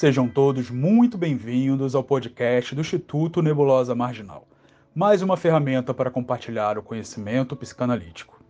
Sejam todos muito bem-vindos ao podcast do Instituto Nebulosa Marginal, mais uma ferramenta para compartilhar o conhecimento psicanalítico.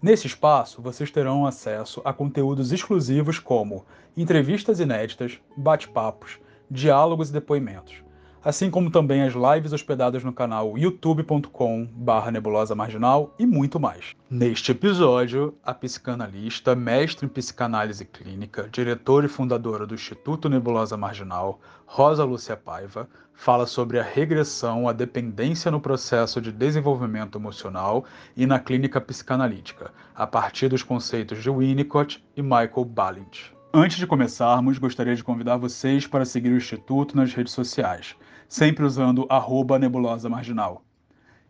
Nesse espaço, vocês terão acesso a conteúdos exclusivos como entrevistas inéditas, bate-papos, diálogos e depoimentos, assim como também as lives hospedadas no canal youtube.com/barra nebulosa marginal e muito mais. Neste episódio, a psicanalista, mestre em psicanálise clínica, diretora e fundadora do Instituto Nebulosa Marginal, Rosa Lúcia Paiva, fala sobre a regressão à dependência no processo de desenvolvimento emocional e na clínica psicanalítica, a partir dos conceitos de Winnicott e Michael Balint. Antes de começarmos, gostaria de convidar vocês para seguir o Instituto nas redes sociais sempre usando arroba nebulosa marginal.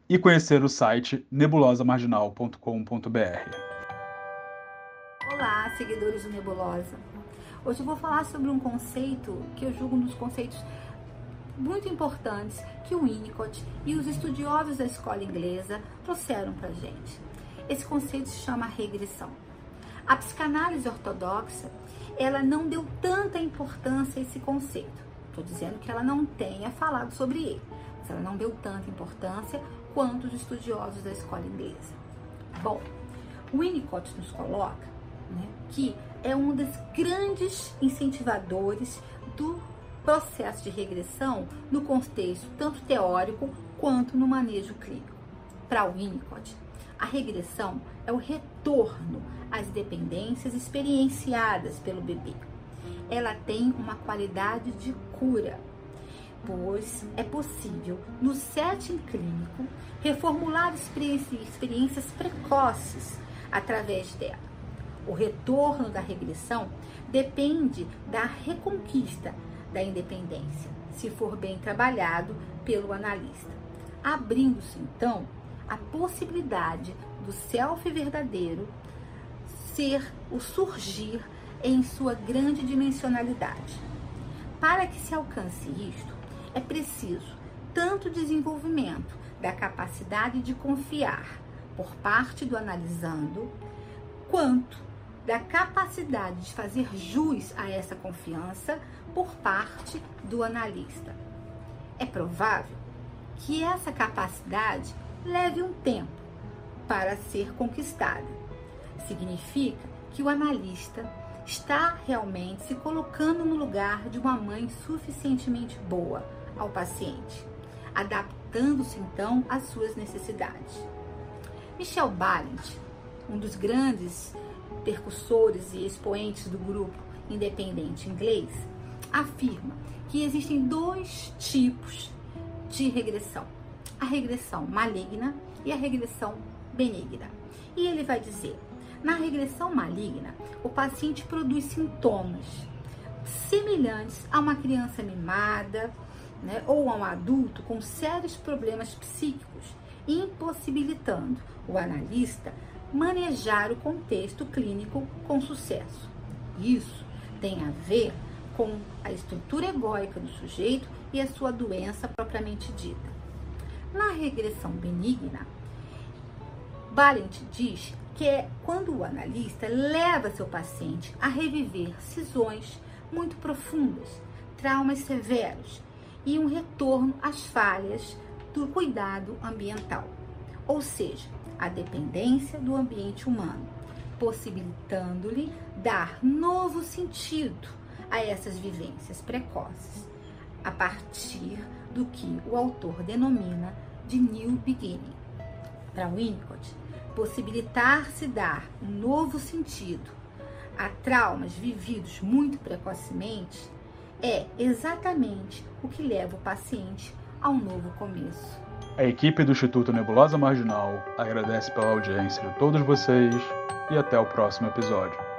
E conhecer o site nebulosamarginal.com.br. Olá, seguidores do Nebulosa. Hoje eu vou falar sobre um conceito que eu julgo um dos conceitos muito importantes que o Winnicott e os estudiosos da escola inglesa trouxeram para gente. Esse conceito se chama regressão. A psicanálise ortodoxa, ela não deu tanta importância a esse conceito. Estou dizendo que ela não tenha falado sobre ele, mas ela não deu tanta importância quanto os estudiosos da escola inglesa. Bom, Winnicott nos coloca né, que é um dos grandes incentivadores do processo de regressão no contexto tanto teórico quanto no manejo clínico. Para Winnicott, a regressão é o retorno às dependências experienciadas pelo bebê ela tem uma qualidade de cura, pois é possível, no setting clínico, reformular experiências precoces através dela. O retorno da regressão depende da reconquista da independência, se for bem trabalhado pelo analista, abrindo-se então a possibilidade do self verdadeiro ser o surgir em sua grande dimensionalidade. Para que se alcance isto, é preciso tanto desenvolvimento da capacidade de confiar por parte do analisando, quanto da capacidade de fazer jus a essa confiança por parte do analista. É provável que essa capacidade leve um tempo para ser conquistada. Significa que o analista está realmente se colocando no lugar de uma mãe suficientemente boa ao paciente, adaptando-se então às suas necessidades. Michel Balint, um dos grandes percussores e expoentes do grupo independente inglês, afirma que existem dois tipos de regressão: a regressão maligna e a regressão benigna. E ele vai dizer na regressão maligna, o paciente produz sintomas semelhantes a uma criança mimada né, ou a um adulto com sérios problemas psíquicos, impossibilitando o analista manejar o contexto clínico com sucesso. Isso tem a ver com a estrutura egóica do sujeito e a sua doença propriamente dita. Na regressão benigna, Balint diz que é quando o analista leva seu paciente a reviver cisões muito profundas, traumas severos e um retorno às falhas do cuidado ambiental, ou seja, a dependência do ambiente humano, possibilitando-lhe dar novo sentido a essas vivências precoces, a partir do que o autor denomina de New Beginning. Para Winnicott, possibilitar-se dar um novo sentido a traumas vividos muito precocemente é exatamente o que leva o paciente a um novo começo. A equipe do Instituto Nebulosa Marginal agradece pela audiência de todos vocês e até o próximo episódio.